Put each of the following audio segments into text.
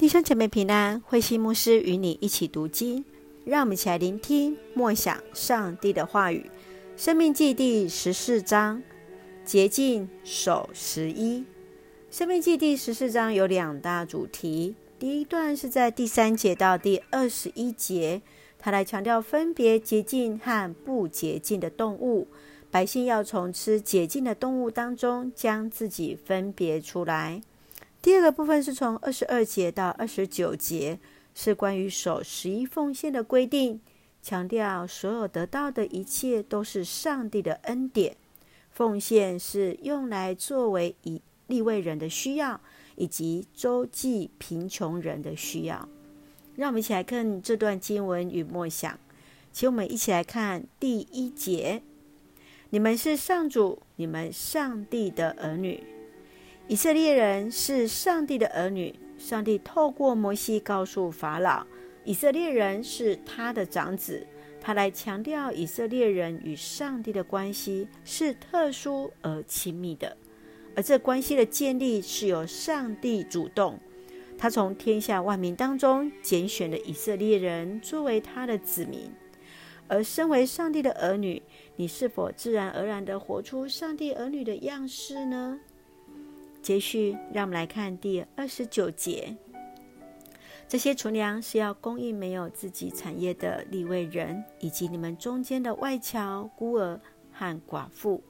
弟兄姐妹平安，慧心牧师与你一起读经，让我们一起来聆听默想上帝的话语。生命记第十四章，洁净守十一。生命记第十四章有两大主题，第一段是在第三节到第二十一节，他来强调分别洁净和不洁净的动物，百姓要从吃洁净的动物当中将自己分别出来。第二个部分是从二十二节到二十九节，是关于守十一奉献的规定，强调所有得到的一切都是上帝的恩典，奉献是用来作为以利未人的需要，以及周济贫穷人的需要。让我们一起来看这段经文与默想，请我们一起来看第一节：你们是上主，你们上帝的儿女。以色列人是上帝的儿女，上帝透过摩西告诉法老，以色列人是他的长子，他来强调以色列人与上帝的关系是特殊而亲密的，而这关系的建立是由上帝主动，他从天下万民当中拣选了以色列人作为他的子民，而身为上帝的儿女，你是否自然而然地活出上帝儿女的样式呢？接续，让我们来看第二十九节。这些储粮是要供应没有自己产业的立位人，以及你们中间的外侨、孤儿和寡妇，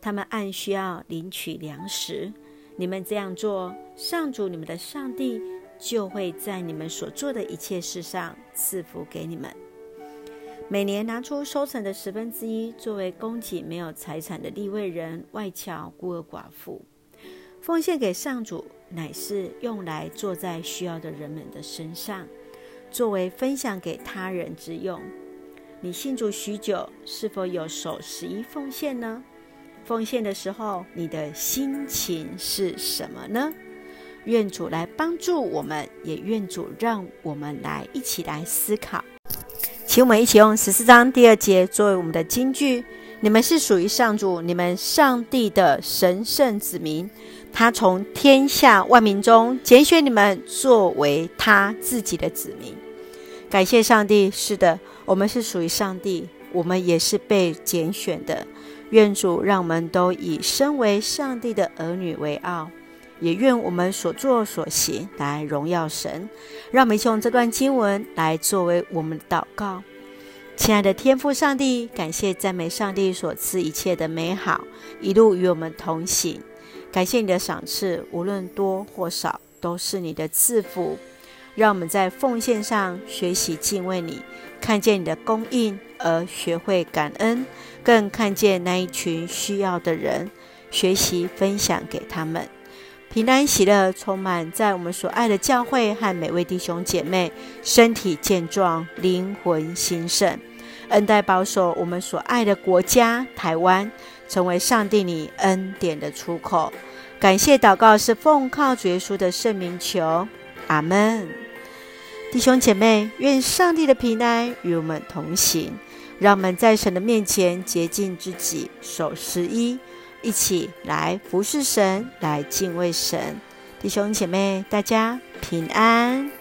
他们按需要领取粮食。你们这样做，上主你们的上帝就会在你们所做的一切事上赐福给你们。每年拿出收成的十分之一，作为供给没有财产的立位人、外侨、孤儿寡妇。奉献给上主，乃是用来坐在需要的人们的身上，作为分享给他人之用。你信主许久，是否有守十一奉献呢？奉献的时候，你的心情是什么呢？愿主来帮助我们，也愿主让我们来一起来思考。请我们一起用十四章第二节作为我们的金句。你们是属于上主，你们上帝的神圣子民。他从天下万民中拣选你们，作为他自己的子民。感谢上帝，是的，我们是属于上帝，我们也是被拣选的。愿主让我们都以身为上帝的儿女为傲，也愿我们所作所行来荣耀神。让我们用这段经文来作为我们的祷告。亲爱的天父上帝，感谢赞美上帝所赐一切的美好，一路与我们同行。感谢你的赏赐，无论多或少，都是你的赐福。让我们在奉献上学习敬畏你，看见你的供应而学会感恩，更看见那一群需要的人，学习分享给他们。平安喜乐充满在我们所爱的教会和每位弟兄姐妹，身体健壮，灵魂兴盛。恩待保守我们所爱的国家台湾，成为上帝你恩典的出口。感谢祷告是奉靠主耶稣的圣名求，阿门。弟兄姐妹，愿上帝的平安与我们同行。让我们在神的面前洁净自己，守十一，一起来服侍神，来敬畏神。弟兄姐妹，大家平安。